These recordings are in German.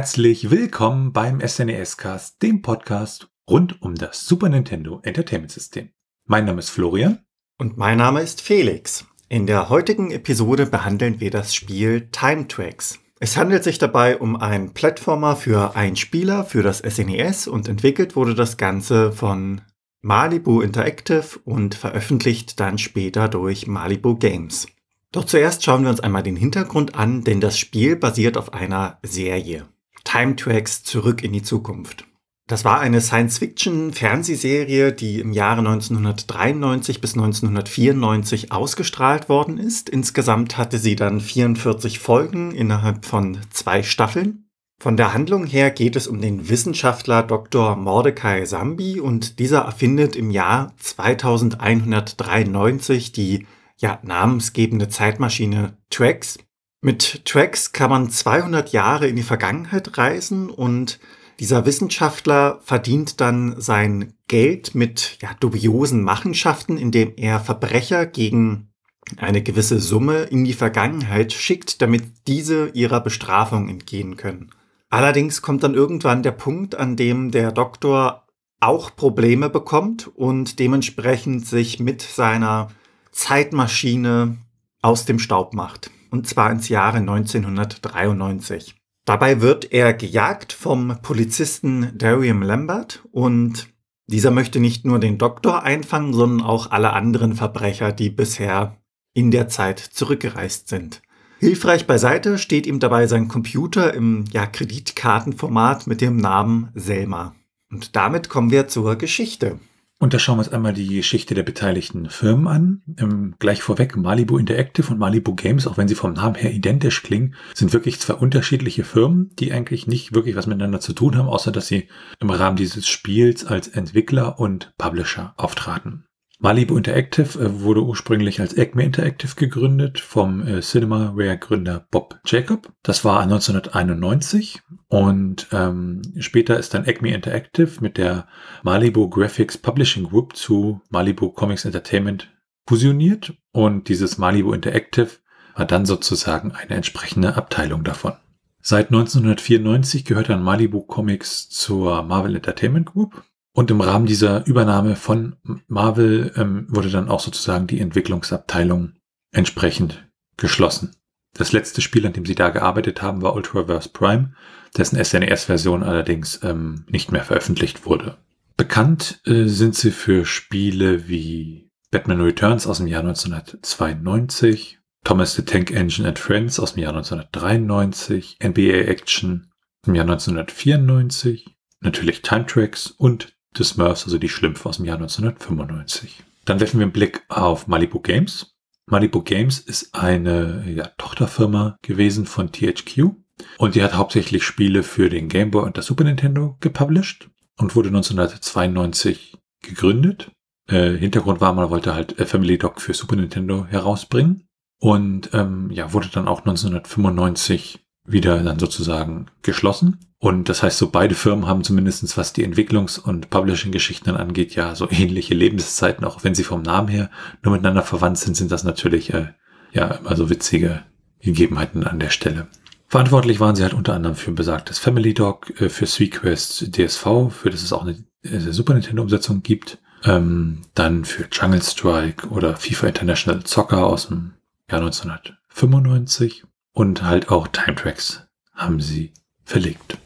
herzlich willkommen beim SNES Cast, dem Podcast rund um das Super Nintendo Entertainment System. Mein Name ist Florian. Und mein Name ist Felix. In der heutigen Episode behandeln wir das Spiel Time Tracks. Es handelt sich dabei um einen Plattformer für einen Spieler für das SNES und entwickelt wurde das Ganze von Malibu Interactive und veröffentlicht dann später durch Malibu Games. Doch zuerst schauen wir uns einmal den Hintergrund an, denn das Spiel basiert auf einer Serie. Time Tracks zurück in die Zukunft. Das war eine Science-Fiction-Fernsehserie, die im Jahre 1993 bis 1994 ausgestrahlt worden ist. Insgesamt hatte sie dann 44 Folgen innerhalb von zwei Staffeln. Von der Handlung her geht es um den Wissenschaftler Dr. Mordecai Zambi und dieser erfindet im Jahr 2193 die ja, namensgebende Zeitmaschine Trax. Mit Trax kann man 200 Jahre in die Vergangenheit reisen und dieser Wissenschaftler verdient dann sein Geld mit ja, dubiosen Machenschaften, indem er Verbrecher gegen eine gewisse Summe in die Vergangenheit schickt, damit diese ihrer Bestrafung entgehen können. Allerdings kommt dann irgendwann der Punkt, an dem der Doktor auch Probleme bekommt und dementsprechend sich mit seiner Zeitmaschine aus dem Staub macht. Und zwar ins Jahre 1993. Dabei wird er gejagt vom Polizisten Darium Lambert und dieser möchte nicht nur den Doktor einfangen, sondern auch alle anderen Verbrecher, die bisher in der Zeit zurückgereist sind. Hilfreich beiseite steht ihm dabei sein Computer im ja, Kreditkartenformat mit dem Namen Selma. Und damit kommen wir zur Geschichte. Und da schauen wir uns einmal die Geschichte der beteiligten Firmen an. Ähm, gleich vorweg, Malibu Interactive und Malibu Games, auch wenn sie vom Namen her identisch klingen, sind wirklich zwei unterschiedliche Firmen, die eigentlich nicht wirklich was miteinander zu tun haben, außer dass sie im Rahmen dieses Spiels als Entwickler und Publisher auftraten. Malibu Interactive äh, wurde ursprünglich als Acme Interactive gegründet vom äh, Cinemaware-Gründer Bob Jacob. Das war 1991 und ähm, später ist dann Acme Interactive mit der Malibu Graphics Publishing Group zu Malibu Comics Entertainment fusioniert und dieses Malibu Interactive war dann sozusagen eine entsprechende Abteilung davon. Seit 1994 gehört dann Malibu Comics zur Marvel Entertainment Group und im Rahmen dieser Übernahme von Marvel ähm, wurde dann auch sozusagen die Entwicklungsabteilung entsprechend geschlossen. Das letzte Spiel, an dem sie da gearbeitet haben, war Ultraverse Prime, dessen SNES-Version allerdings ähm, nicht mehr veröffentlicht wurde. Bekannt äh, sind sie für Spiele wie Batman Returns aus dem Jahr 1992, Thomas the Tank Engine and Friends aus dem Jahr 1993, NBA Action im Jahr 1994, natürlich Time Tracks und The Smurfs, also die Schlümpfe aus dem Jahr 1995. Dann werfen wir einen Blick auf Malibu Games. Malibu Games ist eine ja, Tochterfirma gewesen von THQ und die hat hauptsächlich Spiele für den Game Boy und das Super Nintendo gepublished und wurde 1992 gegründet. Äh, Hintergrund war, man wollte halt Family Dog für Super Nintendo herausbringen und ähm, ja, wurde dann auch 1995 wieder dann sozusagen geschlossen. Und das heißt, so beide Firmen haben zumindestens was die Entwicklungs- und Publishing-Geschichten angeht, ja, so ähnliche Lebenszeiten, auch wenn sie vom Namen her nur miteinander verwandt sind, sind das natürlich äh, ja immer so witzige Gegebenheiten an der Stelle. Verantwortlich waren sie halt unter anderem für besagtes Family Dog, äh, für SweetQuest DSV, für das es auch eine, äh, Super Nintendo-Umsetzung gibt, ähm, dann für Jungle Strike oder FIFA International Soccer aus dem Jahr 1995 und halt auch Time Tracks haben sie verlegt.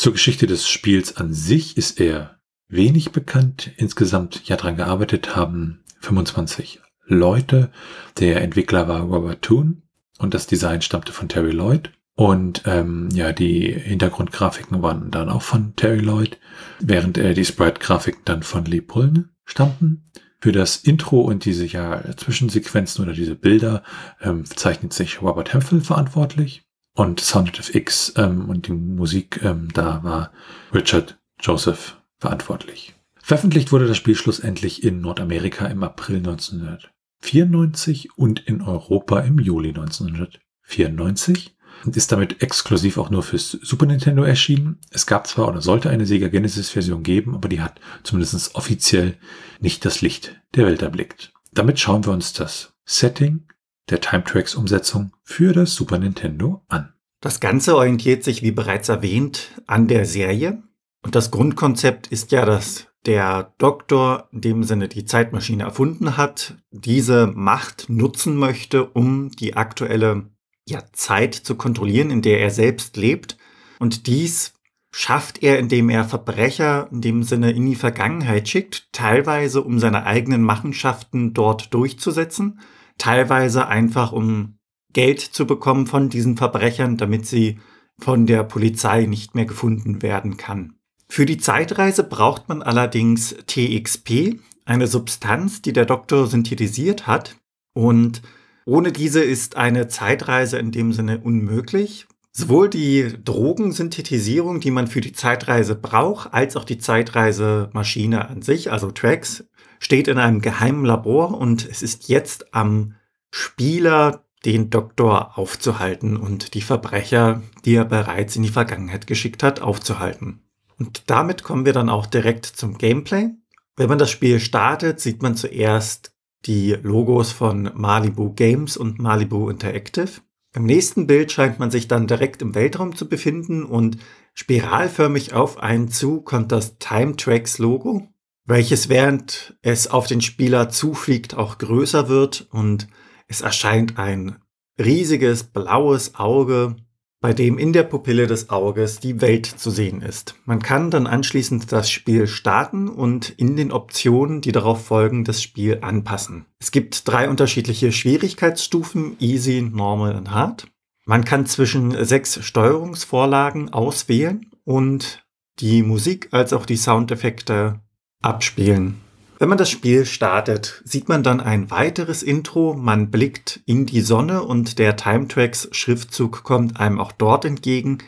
Zur Geschichte des Spiels an sich ist er wenig bekannt. Insgesamt ja dran gearbeitet haben 25 Leute. Der Entwickler war Robert Toon und das Design stammte von Terry Lloyd. Und ähm, ja, die Hintergrundgrafiken waren dann auch von Terry Lloyd, während äh, die Sprite-Grafiken dann von Lee Pullen stammten. Für das Intro und diese ja Zwischensequenzen oder diese Bilder ähm, zeichnet sich Robert Hemphill verantwortlich. Und Sounded of X ähm, und die Musik, ähm, da war Richard Joseph verantwortlich. Veröffentlicht wurde das Spiel schlussendlich in Nordamerika im April 1994 und in Europa im Juli 1994 und ist damit exklusiv auch nur fürs Super Nintendo erschienen. Es gab zwar oder sollte eine Sega Genesis Version geben, aber die hat zumindest offiziell nicht das Licht der Welt erblickt. Damit schauen wir uns das Setting der Time Tracks Umsetzung für das Super Nintendo an. Das Ganze orientiert sich, wie bereits erwähnt, an der Serie. Und das Grundkonzept ist ja, dass der Doktor in dem Sinne die Zeitmaschine erfunden hat, diese Macht nutzen möchte, um die aktuelle ja, Zeit zu kontrollieren, in der er selbst lebt. Und dies schafft er, indem er Verbrecher in dem Sinne in die Vergangenheit schickt, teilweise um seine eigenen Machenschaften dort durchzusetzen, teilweise einfach um Geld zu bekommen von diesen Verbrechern, damit sie von der Polizei nicht mehr gefunden werden kann. Für die Zeitreise braucht man allerdings TXP, eine Substanz, die der Doktor synthetisiert hat. Und ohne diese ist eine Zeitreise in dem Sinne unmöglich. Sowohl die Drogensynthetisierung, die man für die Zeitreise braucht, als auch die Zeitreisemaschine an sich, also Tracks, steht in einem geheimen Labor und es ist jetzt am Spieler, den Doktor aufzuhalten und die Verbrecher, die er bereits in die Vergangenheit geschickt hat, aufzuhalten. Und damit kommen wir dann auch direkt zum Gameplay. Wenn man das Spiel startet, sieht man zuerst die Logos von Malibu Games und Malibu Interactive. Im nächsten Bild scheint man sich dann direkt im Weltraum zu befinden und spiralförmig auf einen zu kommt das Time Tracks Logo, welches während es auf den Spieler zufliegt auch größer wird und es erscheint ein riesiges blaues Auge bei dem in der Pupille des Auges die Welt zu sehen ist. Man kann dann anschließend das Spiel starten und in den Optionen, die darauf folgen, das Spiel anpassen. Es gibt drei unterschiedliche Schwierigkeitsstufen, Easy, Normal und Hard. Man kann zwischen sechs Steuerungsvorlagen auswählen und die Musik als auch die Soundeffekte abspielen. Wenn man das Spiel startet, sieht man dann ein weiteres Intro, man blickt in die Sonne und der Timetracks Schriftzug kommt einem auch dort entgegen.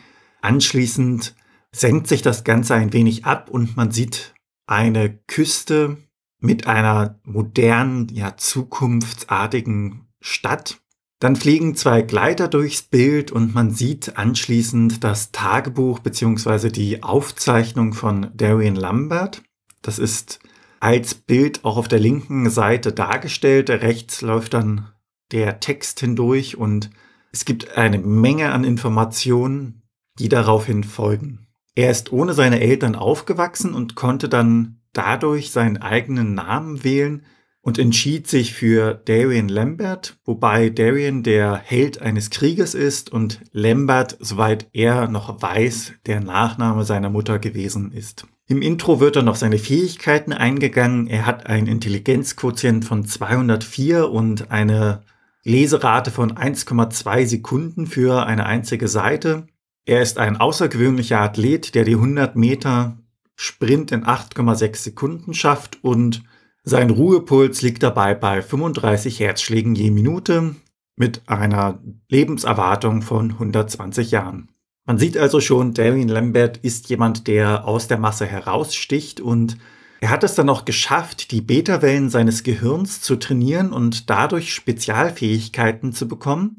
Anschließend senkt sich das Ganze ein wenig ab und man sieht eine Küste mit einer modernen, ja, zukunftsartigen Stadt. Dann fliegen zwei Gleiter durchs Bild und man sieht anschließend das Tagebuch bzw. die Aufzeichnung von Darian Lambert. Das ist als Bild auch auf der linken Seite dargestellt. Rechts läuft dann der Text hindurch und es gibt eine Menge an Informationen, die daraufhin folgen. Er ist ohne seine Eltern aufgewachsen und konnte dann dadurch seinen eigenen Namen wählen und entschied sich für Darian Lambert, wobei Darian der Held eines Krieges ist und Lambert, soweit er noch weiß, der Nachname seiner Mutter gewesen ist. Im Intro wird dann auf seine Fähigkeiten eingegangen. Er hat einen Intelligenzquotient von 204 und eine Leserate von 1,2 Sekunden für eine einzige Seite. Er ist ein außergewöhnlicher Athlet, der die 100 Meter Sprint in 8,6 Sekunden schafft und sein Ruhepuls liegt dabei bei 35 Herzschlägen je Minute mit einer Lebenserwartung von 120 Jahren. Man sieht also schon, Darian Lambert ist jemand, der aus der Masse heraussticht und er hat es dann auch geschafft, die Beta-Wellen seines Gehirns zu trainieren und dadurch Spezialfähigkeiten zu bekommen.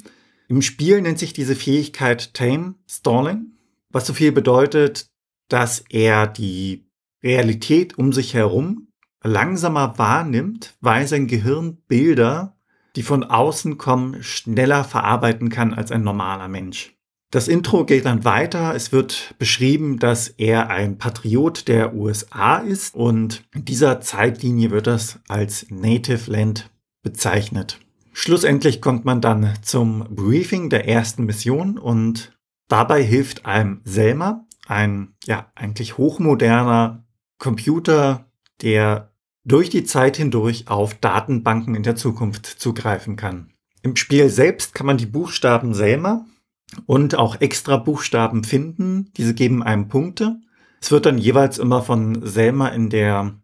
Im Spiel nennt sich diese Fähigkeit Tame Stalling, was so viel bedeutet, dass er die Realität um sich herum langsamer wahrnimmt, weil sein Gehirn Bilder, die von außen kommen, schneller verarbeiten kann als ein normaler Mensch. Das Intro geht dann weiter. Es wird beschrieben, dass er ein Patriot der USA ist und in dieser Zeitlinie wird das als Native Land bezeichnet. Schlussendlich kommt man dann zum Briefing der ersten Mission und dabei hilft einem Selma, ein ja eigentlich hochmoderner Computer, der durch die Zeit hindurch auf Datenbanken in der Zukunft zugreifen kann. Im Spiel selbst kann man die Buchstaben Selma und auch extra Buchstaben finden. Diese geben einem Punkte. Es wird dann jeweils immer von Selma in der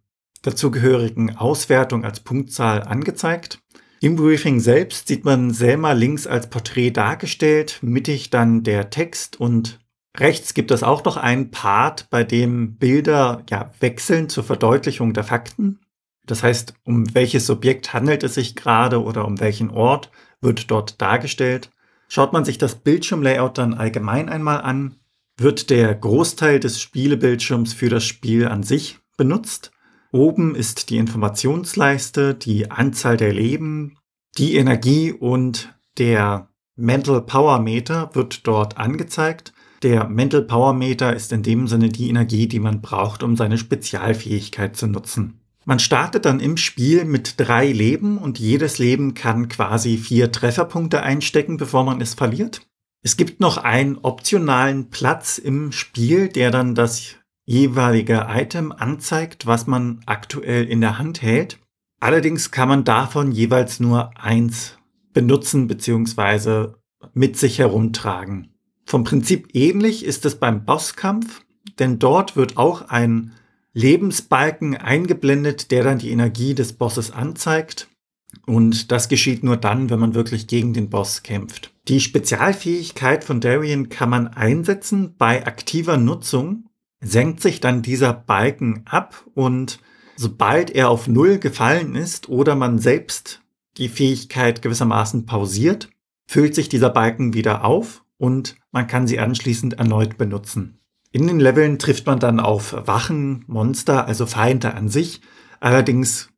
dazugehörigen Auswertung als Punktzahl angezeigt. Im Briefing selbst sieht man Selma links als Porträt dargestellt, mittig dann der Text und rechts gibt es auch noch einen Part, bei dem Bilder ja, wechseln zur Verdeutlichung der Fakten. Das heißt, um welches Subjekt handelt es sich gerade oder um welchen Ort wird dort dargestellt. Schaut man sich das Bildschirmlayout dann allgemein einmal an, wird der Großteil des Spielebildschirms für das Spiel an sich benutzt. Oben ist die Informationsleiste, die Anzahl der Leben, die Energie und der Mental Power Meter wird dort angezeigt. Der Mental Power Meter ist in dem Sinne die Energie, die man braucht, um seine Spezialfähigkeit zu nutzen. Man startet dann im Spiel mit drei Leben und jedes Leben kann quasi vier Trefferpunkte einstecken, bevor man es verliert. Es gibt noch einen optionalen Platz im Spiel, der dann das jeweilige Item anzeigt, was man aktuell in der Hand hält. Allerdings kann man davon jeweils nur eins benutzen bzw. mit sich herumtragen. Vom Prinzip ähnlich ist es beim Bosskampf, denn dort wird auch ein Lebensbalken eingeblendet, der dann die Energie des Bosses anzeigt. Und das geschieht nur dann, wenn man wirklich gegen den Boss kämpft. Die Spezialfähigkeit von Darien kann man einsetzen. Bei aktiver Nutzung senkt sich dann dieser Balken ab und sobald er auf Null gefallen ist oder man selbst die Fähigkeit gewissermaßen pausiert, füllt sich dieser Balken wieder auf und man kann sie anschließend erneut benutzen. In den Leveln trifft man dann auf Wachen, Monster, also Feinde an sich. Allerdings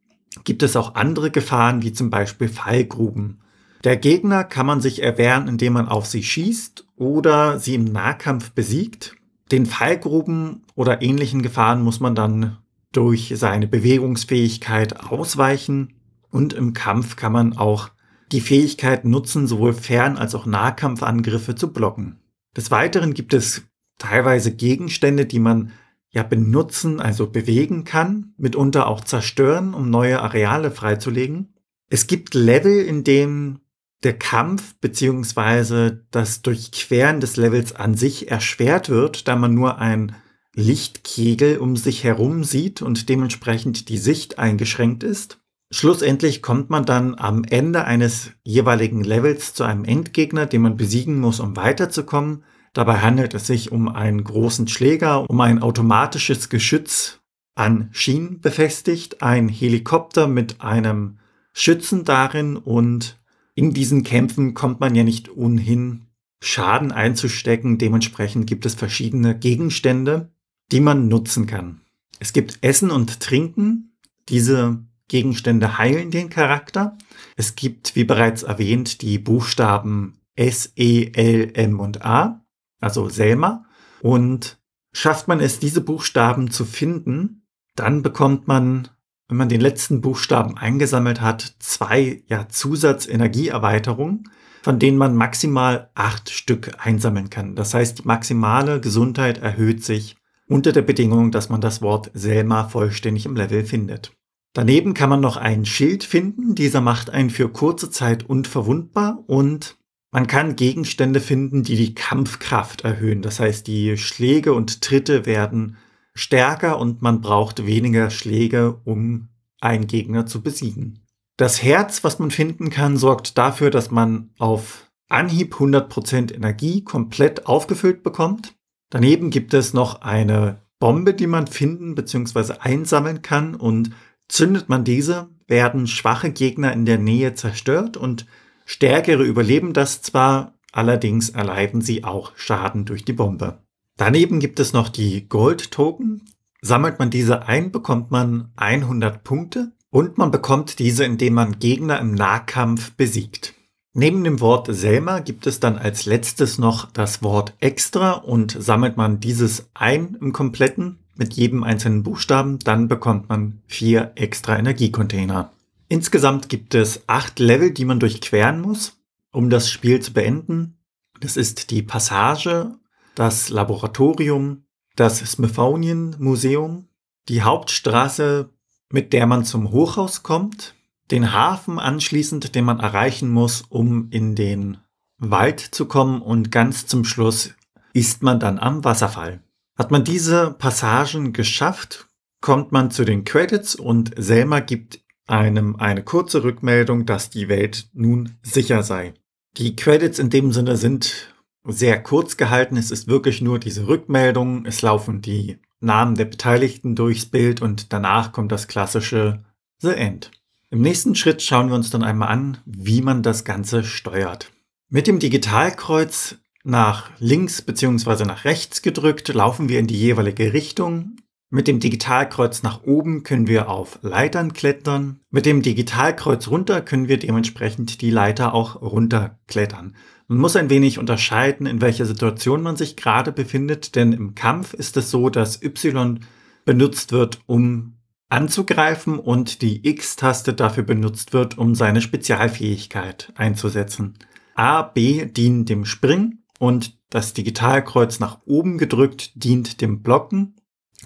gibt es auch andere Gefahren, wie zum Beispiel Fallgruben. Der Gegner kann man sich erwehren, indem man auf sie schießt oder sie im Nahkampf besiegt. Den Fallgruben oder ähnlichen Gefahren muss man dann durch seine Bewegungsfähigkeit ausweichen und im Kampf kann man auch die Fähigkeit nutzen, sowohl Fern- als auch Nahkampfangriffe zu blocken. Des Weiteren gibt es teilweise Gegenstände, die man ja benutzen, also bewegen kann, mitunter auch zerstören, um neue Areale freizulegen. Es gibt Level, in denen der Kampf beziehungsweise das Durchqueren des Levels an sich erschwert wird, da man nur ein Lichtkegel um sich herum sieht und dementsprechend die Sicht eingeschränkt ist. Schlussendlich kommt man dann am Ende eines jeweiligen Levels zu einem Endgegner, den man besiegen muss, um weiterzukommen. Dabei handelt es sich um einen großen Schläger, um ein automatisches Geschütz an Schienen befestigt, ein Helikopter mit einem Schützen darin und in diesen Kämpfen kommt man ja nicht ohnehin Schaden einzustecken. Dementsprechend gibt es verschiedene Gegenstände, die man nutzen kann. Es gibt Essen und Trinken. Diese Gegenstände heilen den Charakter. Es gibt, wie bereits erwähnt, die Buchstaben S, E, L, M und A, also Selma. Und schafft man es, diese Buchstaben zu finden, dann bekommt man wenn man den letzten Buchstaben eingesammelt hat, zwei ja, Zusatzenergieerweiterungen, von denen man maximal acht Stück einsammeln kann. Das heißt, die maximale Gesundheit erhöht sich unter der Bedingung, dass man das Wort Selma vollständig im Level findet. Daneben kann man noch ein Schild finden. Dieser macht einen für kurze Zeit unverwundbar und man kann Gegenstände finden, die die Kampfkraft erhöhen. Das heißt, die Schläge und Tritte werden stärker und man braucht weniger Schläge, um einen Gegner zu besiegen. Das Herz, was man finden kann, sorgt dafür, dass man auf Anhieb 100% Energie komplett aufgefüllt bekommt. Daneben gibt es noch eine Bombe, die man finden bzw. einsammeln kann und zündet man diese, werden schwache Gegner in der Nähe zerstört und stärkere überleben das zwar, allerdings erleiden sie auch Schaden durch die Bombe. Daneben gibt es noch die Gold-Token. Sammelt man diese ein, bekommt man 100 Punkte und man bekommt diese, indem man Gegner im Nahkampf besiegt. Neben dem Wort Selma gibt es dann als letztes noch das Wort extra und sammelt man dieses ein im Kompletten mit jedem einzelnen Buchstaben, dann bekommt man vier extra Energiecontainer. Insgesamt gibt es acht Level, die man durchqueren muss, um das Spiel zu beenden. Das ist die Passage das Laboratorium, das Smithsonian Museum, die Hauptstraße, mit der man zum Hochhaus kommt, den Hafen anschließend, den man erreichen muss, um in den Wald zu kommen und ganz zum Schluss ist man dann am Wasserfall. Hat man diese Passagen geschafft, kommt man zu den Credits und Selma gibt einem eine kurze Rückmeldung, dass die Welt nun sicher sei. Die Credits in dem Sinne sind sehr kurz gehalten. Es ist wirklich nur diese Rückmeldung. Es laufen die Namen der Beteiligten durchs Bild und danach kommt das klassische The End. Im nächsten Schritt schauen wir uns dann einmal an, wie man das Ganze steuert. Mit dem Digitalkreuz nach links bzw. nach rechts gedrückt laufen wir in die jeweilige Richtung. Mit dem Digitalkreuz nach oben können wir auf Leitern klettern. Mit dem Digitalkreuz runter können wir dementsprechend die Leiter auch runterklettern. Man muss ein wenig unterscheiden, in welcher Situation man sich gerade befindet, denn im Kampf ist es so, dass Y benutzt wird, um anzugreifen und die X-Taste dafür benutzt wird, um seine Spezialfähigkeit einzusetzen. A, B dienen dem Springen und das Digitalkreuz nach oben gedrückt dient dem Blocken.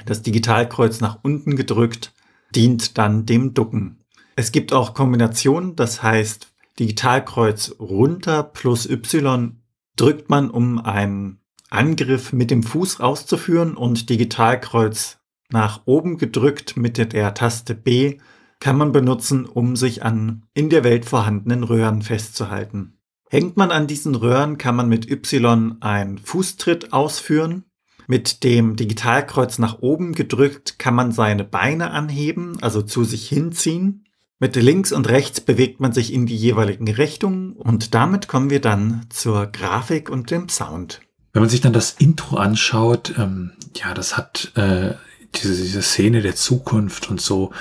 Das Digitalkreuz nach unten gedrückt dient dann dem Ducken. Es gibt auch Kombinationen, das heißt Digitalkreuz runter plus Y drückt man, um einen Angriff mit dem Fuß auszuführen und Digitalkreuz nach oben gedrückt mit der Taste B kann man benutzen, um sich an in der Welt vorhandenen Röhren festzuhalten. Hängt man an diesen Röhren, kann man mit Y einen Fußtritt ausführen. Mit dem Digitalkreuz nach oben gedrückt kann man seine Beine anheben, also zu sich hinziehen. Mit links und rechts bewegt man sich in die jeweiligen Richtungen und damit kommen wir dann zur Grafik und dem Sound. Wenn man sich dann das Intro anschaut, ähm, ja, das hat äh, diese, diese Szene der Zukunft und so,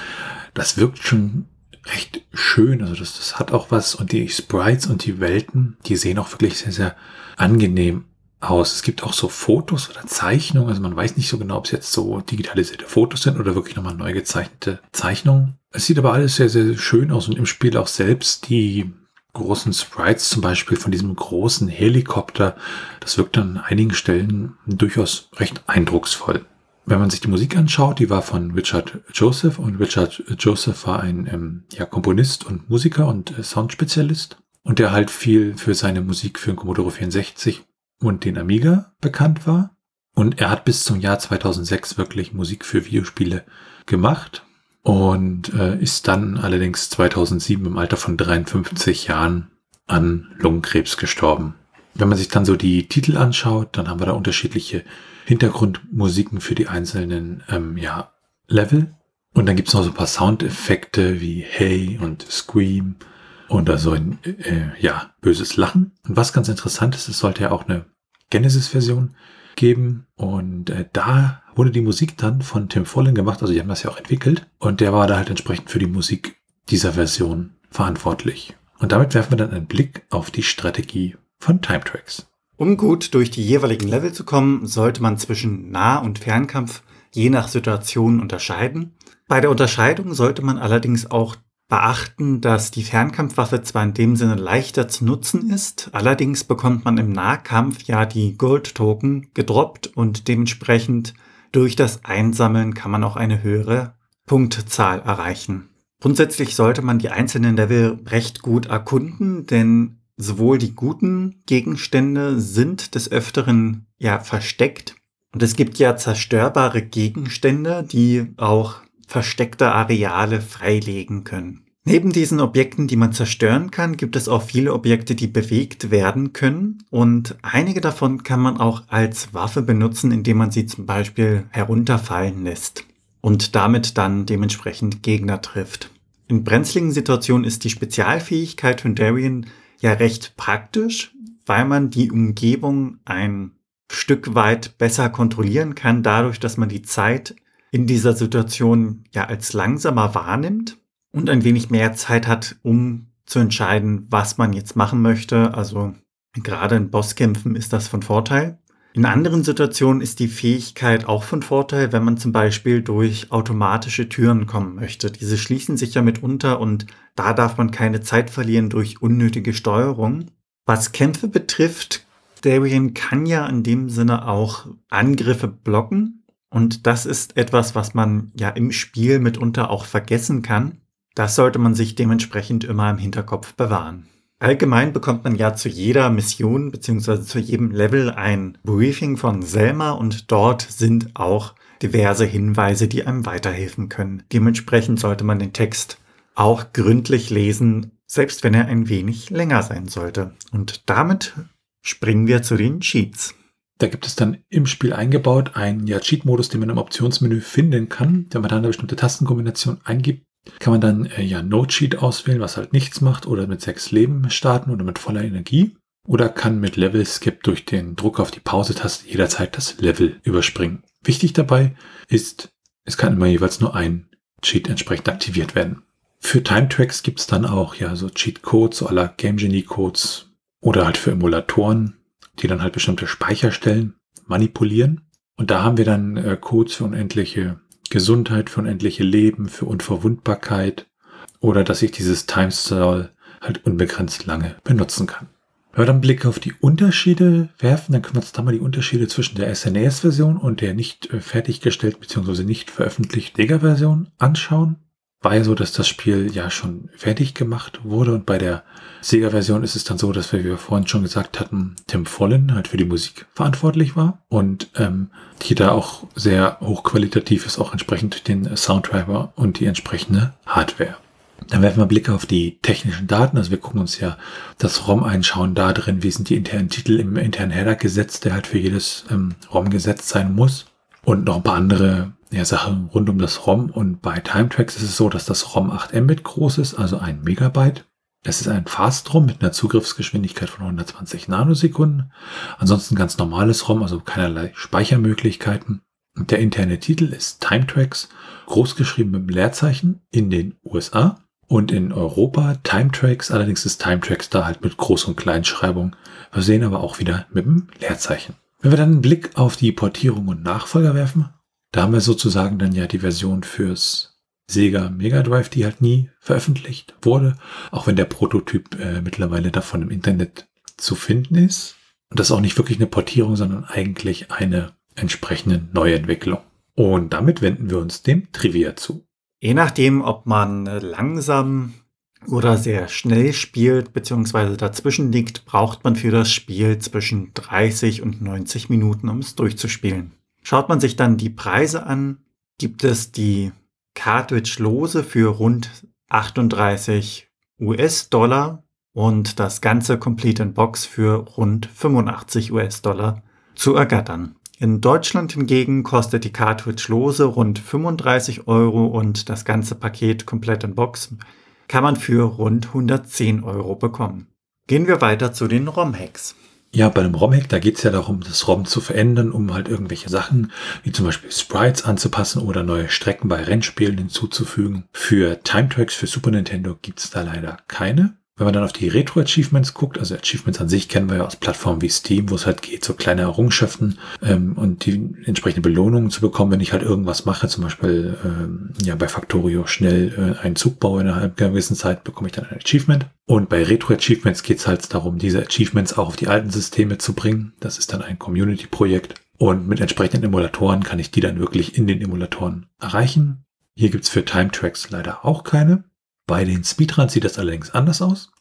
das wirkt schon recht schön. Also das, das hat auch was und die Sprites und die Welten, die sehen auch wirklich sehr, sehr angenehm aus. Es gibt auch so Fotos oder Zeichnungen. Also man weiß nicht so genau, ob es jetzt so digitalisierte Fotos sind oder wirklich nochmal neu gezeichnete Zeichnungen. Es sieht aber alles sehr, sehr schön aus und im Spiel auch selbst die großen Sprites, zum Beispiel von diesem großen Helikopter, das wirkt an einigen Stellen durchaus recht eindrucksvoll wenn man sich die Musik anschaut, die war von Richard Joseph und Richard Joseph war ein ähm, ja, Komponist und Musiker und äh, Soundspezialist und der halt viel für seine Musik für den Commodore 64 und den Amiga bekannt war. Und er hat bis zum Jahr 2006 wirklich Musik für Videospiele gemacht und äh, ist dann allerdings 2007 im Alter von 53 Jahren an Lungenkrebs gestorben. Wenn man sich dann so die Titel anschaut, dann haben wir da unterschiedliche Hintergrundmusiken für die einzelnen ähm, ja, Level. Und dann gibt's noch so ein paar Soundeffekte wie Hey und Scream oder so ein äh, ja, böses Lachen. Und was ganz interessant ist, es sollte ja auch eine Genesis-Version geben. Und äh, da wurde die Musik dann von Tim Follen gemacht. Also die haben das ja auch entwickelt. Und der war da halt entsprechend für die Musik dieser Version verantwortlich. Und damit werfen wir dann einen Blick auf die Strategie von Time Tracks. Um gut durch die jeweiligen Level zu kommen, sollte man zwischen Nah- und Fernkampf je nach Situation unterscheiden. Bei der Unterscheidung sollte man allerdings auch beachten, dass die Fernkampfwaffe zwar in dem Sinne leichter zu nutzen ist, allerdings bekommt man im Nahkampf ja die Gold-Token gedroppt und dementsprechend durch das Einsammeln kann man auch eine höhere Punktzahl erreichen. Grundsätzlich sollte man die einzelnen Level recht gut erkunden, denn sowohl die guten Gegenstände sind des Öfteren ja versteckt. Und es gibt ja zerstörbare Gegenstände, die auch versteckte Areale freilegen können. Neben diesen Objekten, die man zerstören kann, gibt es auch viele Objekte, die bewegt werden können. Und einige davon kann man auch als Waffe benutzen, indem man sie zum Beispiel herunterfallen lässt und damit dann dementsprechend Gegner trifft. In brenzligen Situationen ist die Spezialfähigkeit von Darien ja recht praktisch, weil man die Umgebung ein Stück weit besser kontrollieren kann, dadurch, dass man die Zeit in dieser Situation ja als langsamer wahrnimmt und ein wenig mehr Zeit hat, um zu entscheiden, was man jetzt machen möchte. Also gerade in Bosskämpfen ist das von Vorteil. In anderen Situationen ist die Fähigkeit auch von Vorteil, wenn man zum Beispiel durch automatische Türen kommen möchte. Diese schließen sich ja mitunter und da darf man keine Zeit verlieren durch unnötige Steuerung. Was Kämpfe betrifft, Darien kann ja in dem Sinne auch Angriffe blocken. Und das ist etwas, was man ja im Spiel mitunter auch vergessen kann. Das sollte man sich dementsprechend immer im Hinterkopf bewahren. Allgemein bekommt man ja zu jeder Mission bzw. zu jedem Level ein Briefing von Selma und dort sind auch diverse Hinweise, die einem weiterhelfen können. Dementsprechend sollte man den Text auch gründlich lesen, selbst wenn er ein wenig länger sein sollte. Und damit springen wir zu den Cheats. Da gibt es dann im Spiel eingebaut einen ja, Cheat-Modus, den man im Optionsmenü finden kann. Wenn man dann eine bestimmte Tastenkombination eingibt, kann man dann äh, ja No Cheat auswählen, was halt nichts macht, oder mit sechs Leben starten oder mit voller Energie. Oder kann mit Level Skip durch den Druck auf die Pause-Taste jederzeit das Level überspringen. Wichtig dabei ist, es kann immer jeweils nur ein Cheat entsprechend aktiviert werden. Für Time Tracks gibt es dann auch ja so Cheat Codes, so aller Game Genie Codes oder halt für Emulatoren, die dann halt bestimmte Speicherstellen manipulieren. Und da haben wir dann äh, Codes für unendliche Gesundheit, für unendliche Leben, für Unverwundbarkeit oder dass ich dieses Timestyle halt unbegrenzt lange benutzen kann. Wenn wir dann einen Blick auf die Unterschiede werfen, dann können wir uns da mal die Unterschiede zwischen der SNES-Version und der nicht äh, fertiggestellten bzw. nicht veröffentlichten Sega-Version anschauen. War ja so, dass das Spiel ja schon fertig gemacht wurde und bei der Sega-Version ist es dann so, dass wir, wie wir vorhin schon gesagt hatten, Tim Follen halt für die Musik verantwortlich war und ähm, die da auch sehr hochqualitativ ist, auch entsprechend den Soundtracker und die entsprechende Hardware. Dann werfen wir Blicke auf die technischen Daten. Also wir gucken uns ja das ROM einschauen da drin, wie sind die internen Titel im internen Header gesetzt, der halt für jedes ähm, ROM gesetzt sein muss. Und noch ein paar andere ja, Sachen rund um das ROM. Und bei Timetracks ist es so, dass das ROM 8 Mbit groß ist, also ein Megabyte. Es ist ein Fast-ROM mit einer Zugriffsgeschwindigkeit von 120 Nanosekunden. Ansonsten ganz normales ROM, also keinerlei Speichermöglichkeiten. Und der interne Titel ist Timetracks, großgeschrieben mit dem Leerzeichen in den USA. Und in Europa Timetracks, allerdings ist Timetracks da halt mit Groß- und Kleinschreibung versehen, aber auch wieder mit dem Leerzeichen. Wenn wir dann einen Blick auf die Portierung und Nachfolger werfen, da haben wir sozusagen dann ja die Version fürs Sega Mega Drive, die halt nie veröffentlicht wurde, auch wenn der Prototyp äh, mittlerweile davon im Internet zu finden ist. Und das ist auch nicht wirklich eine Portierung, sondern eigentlich eine entsprechende Neuentwicklung. Und damit wenden wir uns dem Trivia zu. Je nachdem, ob man langsam oder sehr schnell spielt, beziehungsweise dazwischen liegt, braucht man für das Spiel zwischen 30 und 90 Minuten, um es durchzuspielen. Schaut man sich dann die Preise an, gibt es die Cartridge-Lose für rund 38 US-Dollar und das ganze Complete in Box für rund 85 US-Dollar zu ergattern. In Deutschland hingegen kostet die Cartridge lose rund 35 Euro und das ganze Paket komplett in Box kann man für rund 110 Euro bekommen. Gehen wir weiter zu den ROM-Hacks. Ja, bei einem ROM-Hack, da geht es ja darum, das ROM zu verändern, um halt irgendwelche Sachen, wie zum Beispiel Sprites anzupassen oder neue Strecken bei Rennspielen hinzuzufügen. Für Time Tracks für Super Nintendo gibt es da leider keine. Wenn man dann auf die Retro-Achievements guckt, also Achievements an sich kennen wir ja aus Plattformen wie Steam, wo es halt geht, so kleine Errungenschaften ähm, und die entsprechende Belohnungen zu bekommen, wenn ich halt irgendwas mache, zum Beispiel ähm, ja bei Factorio schnell äh, einen Zug baue innerhalb einer gewissen Zeit, bekomme ich dann ein Achievement. Und bei Retro-Achievements geht es halt darum, diese Achievements auch auf die alten Systeme zu bringen. Das ist dann ein Community-Projekt. Und mit entsprechenden Emulatoren kann ich die dann wirklich in den Emulatoren erreichen. Hier gibt's für Time Tracks leider auch keine. Bei den Speedruns sieht das allerdings anders aus.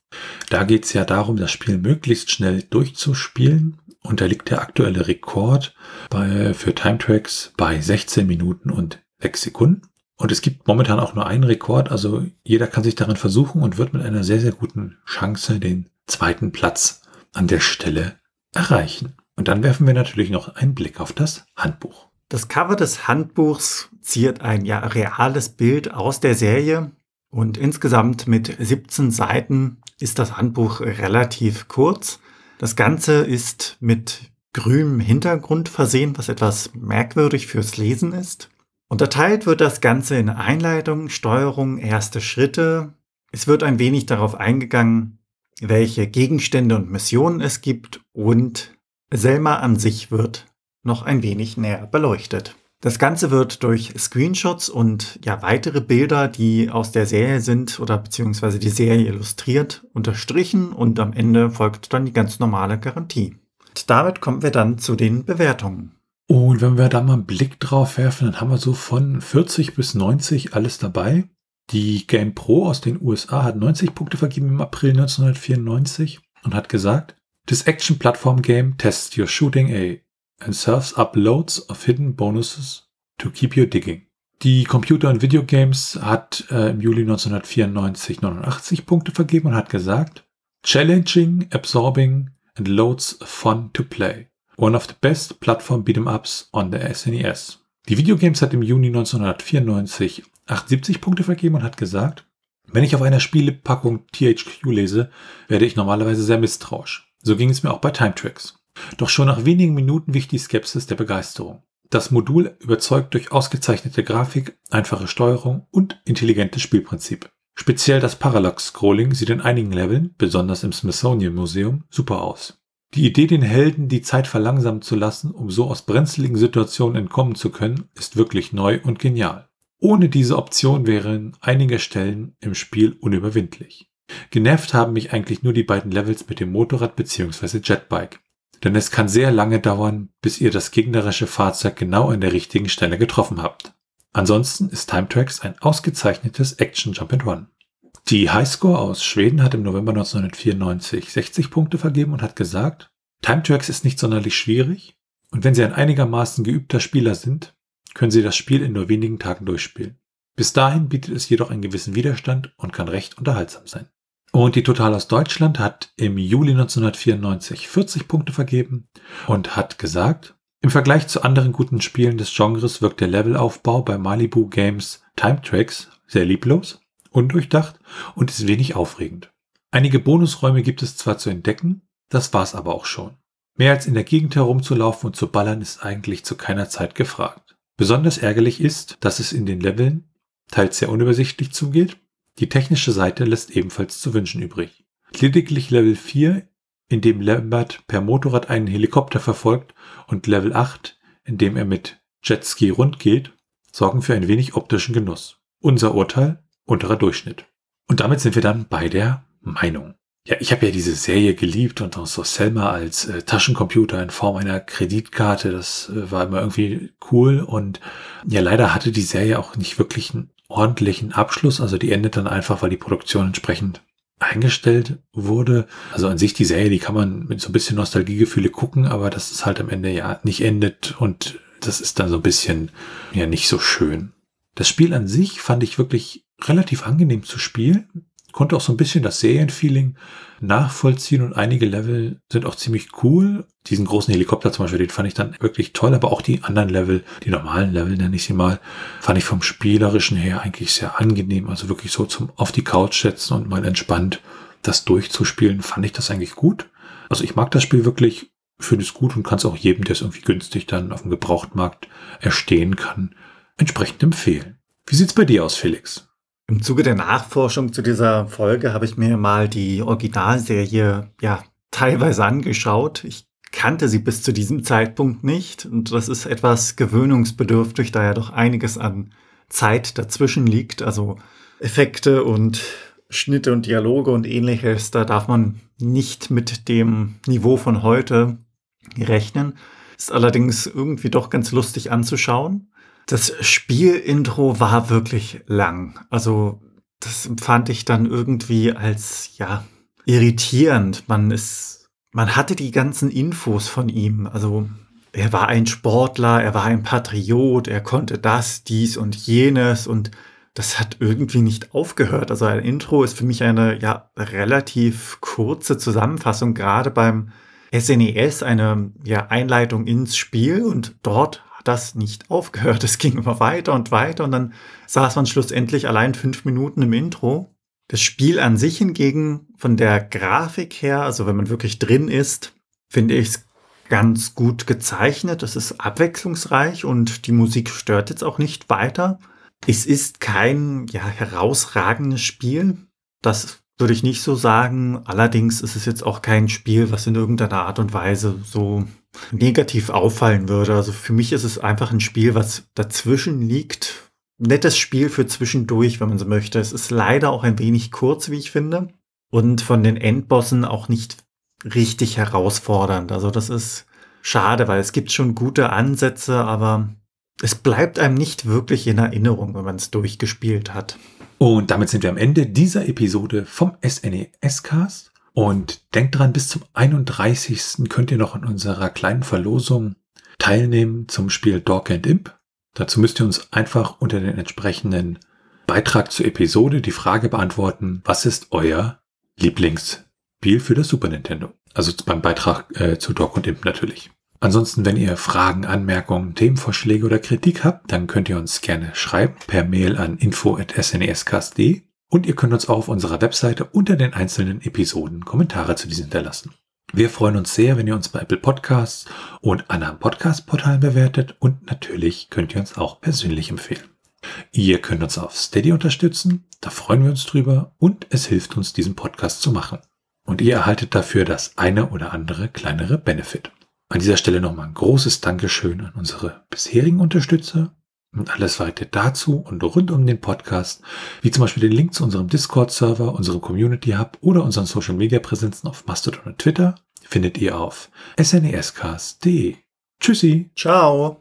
Da geht es ja darum, das Spiel möglichst schnell durchzuspielen. Und da liegt der aktuelle Rekord bei, für Time Tracks bei 16 Minuten und 6 Sekunden. Und es gibt momentan auch nur einen Rekord, also jeder kann sich daran versuchen und wird mit einer sehr, sehr guten Chance den zweiten Platz an der Stelle erreichen. Und dann werfen wir natürlich noch einen Blick auf das Handbuch. Das Cover des Handbuchs ziert ein ja reales Bild aus der Serie und insgesamt mit 17 Seiten ist das Handbuch relativ kurz. Das Ganze ist mit grünem Hintergrund versehen, was etwas merkwürdig fürs Lesen ist. Unterteilt wird das Ganze in Einleitung, Steuerung, erste Schritte. Es wird ein wenig darauf eingegangen, welche Gegenstände und Missionen es gibt und Selma an sich wird noch ein wenig näher beleuchtet. Das Ganze wird durch Screenshots und ja weitere Bilder, die aus der Serie sind oder beziehungsweise die Serie illustriert, unterstrichen und am Ende folgt dann die ganz normale Garantie. Und damit kommen wir dann zu den Bewertungen. Und wenn wir da mal einen Blick drauf werfen, dann haben wir so von 40 bis 90 alles dabei. Die Game Pro aus den USA hat 90 Punkte vergeben im April 1994 und hat gesagt, This action platform game tests your shooting a and serves up loads of hidden bonuses to keep you digging. Die Computer- und Videogames hat äh, im Juli 1994 89 Punkte vergeben und hat gesagt, Challenging, absorbing and loads of fun to play. One of the best platform beat'em ups on the SNES. E Die Videogames hat im Juni 1994 78 Punkte vergeben und hat gesagt, wenn ich auf einer Spielepackung THQ lese, werde ich normalerweise sehr misstrauisch. So ging es mir auch bei Time Tracks. Doch schon nach wenigen Minuten wich die Skepsis der Begeisterung. Das Modul überzeugt durch ausgezeichnete Grafik, einfache Steuerung und intelligentes Spielprinzip. Speziell das Parallax-Scrolling sieht in einigen Leveln, besonders im Smithsonian Museum, super aus. Die Idee, den Helden die Zeit verlangsamen zu lassen, um so aus brenzligen Situationen entkommen zu können, ist wirklich neu und genial. Ohne diese Option wären einige Stellen im Spiel unüberwindlich. Genervt haben mich eigentlich nur die beiden Levels mit dem Motorrad bzw. Jetbike. Denn es kann sehr lange dauern, bis ihr das gegnerische Fahrzeug genau an der richtigen Stelle getroffen habt. Ansonsten ist Time Tracks ein ausgezeichnetes Action Jump and Run. Die Highscore aus Schweden hat im November 1994 60 Punkte vergeben und hat gesagt, Time Tracks ist nicht sonderlich schwierig und wenn Sie ein einigermaßen geübter Spieler sind, können Sie das Spiel in nur wenigen Tagen durchspielen. Bis dahin bietet es jedoch einen gewissen Widerstand und kann recht unterhaltsam sein. Und die Total aus Deutschland hat im Juli 1994 40 Punkte vergeben und hat gesagt, im Vergleich zu anderen guten Spielen des Genres wirkt der Levelaufbau bei Malibu Games Time Tracks sehr lieblos, undurchdacht und ist wenig aufregend. Einige Bonusräume gibt es zwar zu entdecken, das war's aber auch schon. Mehr als in der Gegend herumzulaufen und zu ballern ist eigentlich zu keiner Zeit gefragt. Besonders ärgerlich ist, dass es in den Leveln teils sehr unübersichtlich zugeht die technische Seite lässt ebenfalls zu wünschen übrig. Lediglich Level 4, in dem Lambert per Motorrad einen Helikopter verfolgt, und Level 8, in dem er mit Jetski rund geht, sorgen für ein wenig optischen Genuss. Unser Urteil, unterer Durchschnitt. Und damit sind wir dann bei der Meinung. Ja, ich habe ja diese Serie geliebt und auch so Selma als äh, Taschencomputer in Form einer Kreditkarte, das äh, war immer irgendwie cool und ja, leider hatte die Serie auch nicht wirklich einen ordentlichen Abschluss. Also die endet dann einfach, weil die Produktion entsprechend eingestellt wurde. Also an sich die Serie, die kann man mit so ein bisschen Nostalgiegefühle gucken, aber das ist halt am Ende ja nicht endet und das ist dann so ein bisschen ja nicht so schön. Das Spiel an sich fand ich wirklich relativ angenehm zu spielen konnte auch so ein bisschen das Serienfeeling nachvollziehen und einige Level sind auch ziemlich cool. Diesen großen Helikopter zum Beispiel, den fand ich dann wirklich toll, aber auch die anderen Level, die normalen Level nenne ich sie mal, fand ich vom Spielerischen her eigentlich sehr angenehm. Also wirklich so zum auf die Couch setzen und mal entspannt das durchzuspielen, fand ich das eigentlich gut. Also ich mag das Spiel wirklich, finde es gut und kann es auch jedem, der es irgendwie günstig dann auf dem Gebrauchtmarkt erstehen kann, entsprechend empfehlen. Wie sieht's bei dir aus, Felix? Im Zuge der Nachforschung zu dieser Folge habe ich mir mal die Originalserie ja teilweise angeschaut. Ich kannte sie bis zu diesem Zeitpunkt nicht und das ist etwas gewöhnungsbedürftig, da ja doch einiges an Zeit dazwischen liegt, also Effekte und Schnitte und Dialoge und ähnliches, da darf man nicht mit dem Niveau von heute rechnen. Ist allerdings irgendwie doch ganz lustig anzuschauen. Das Spielintro war wirklich lang. Also das empfand ich dann irgendwie als ja irritierend. Man ist, man hatte die ganzen Infos von ihm. Also er war ein Sportler, er war ein Patriot, er konnte das, dies und jenes und das hat irgendwie nicht aufgehört. Also ein Intro ist für mich eine ja relativ kurze Zusammenfassung, gerade beim SNES e eine ja, Einleitung ins Spiel und dort das nicht aufgehört. Es ging immer weiter und weiter und dann saß man schlussendlich allein fünf Minuten im Intro. Das Spiel an sich hingegen von der Grafik her, also wenn man wirklich drin ist, finde ich es ganz gut gezeichnet. Es ist abwechslungsreich und die Musik stört jetzt auch nicht weiter. Es ist kein ja, herausragendes Spiel. Das würde ich nicht so sagen. Allerdings ist es jetzt auch kein Spiel, was in irgendeiner Art und Weise so negativ auffallen würde. Also für mich ist es einfach ein Spiel, was dazwischen liegt. Nettes Spiel für zwischendurch, wenn man so möchte. Es ist leider auch ein wenig kurz, wie ich finde. Und von den Endbossen auch nicht richtig herausfordernd. Also das ist schade, weil es gibt schon gute Ansätze, aber es bleibt einem nicht wirklich in Erinnerung, wenn man es durchgespielt hat. Und damit sind wir am Ende dieser Episode vom SNES-Cast. Und denkt dran, bis zum 31. könnt ihr noch an unserer kleinen Verlosung teilnehmen zum Spiel Dog and Imp. Dazu müsst ihr uns einfach unter den entsprechenden Beitrag zur Episode die Frage beantworten, was ist euer Lieblingsspiel für das Super Nintendo? Also beim Beitrag äh, zu Dog und Imp natürlich. Ansonsten, wenn ihr Fragen, Anmerkungen, Themenvorschläge oder Kritik habt, dann könnt ihr uns gerne schreiben per Mail an info.snescast.de und ihr könnt uns auch auf unserer Webseite unter den einzelnen Episoden Kommentare zu diesen hinterlassen. Wir freuen uns sehr, wenn ihr uns bei Apple Podcasts und anderen Podcast-Portalen bewertet und natürlich könnt ihr uns auch persönlich empfehlen. Ihr könnt uns auf Steady unterstützen, da freuen wir uns drüber und es hilft uns, diesen Podcast zu machen. Und ihr erhaltet dafür das eine oder andere kleinere Benefit. An dieser Stelle nochmal ein großes Dankeschön an unsere bisherigen Unterstützer und alles weitere dazu und rund um den Podcast, wie zum Beispiel den Link zu unserem Discord-Server, unserem Community Hub oder unseren Social Media Präsenzen auf Mastodon und Twitter, findet ihr auf snescast.de. Tschüssi. Ciao.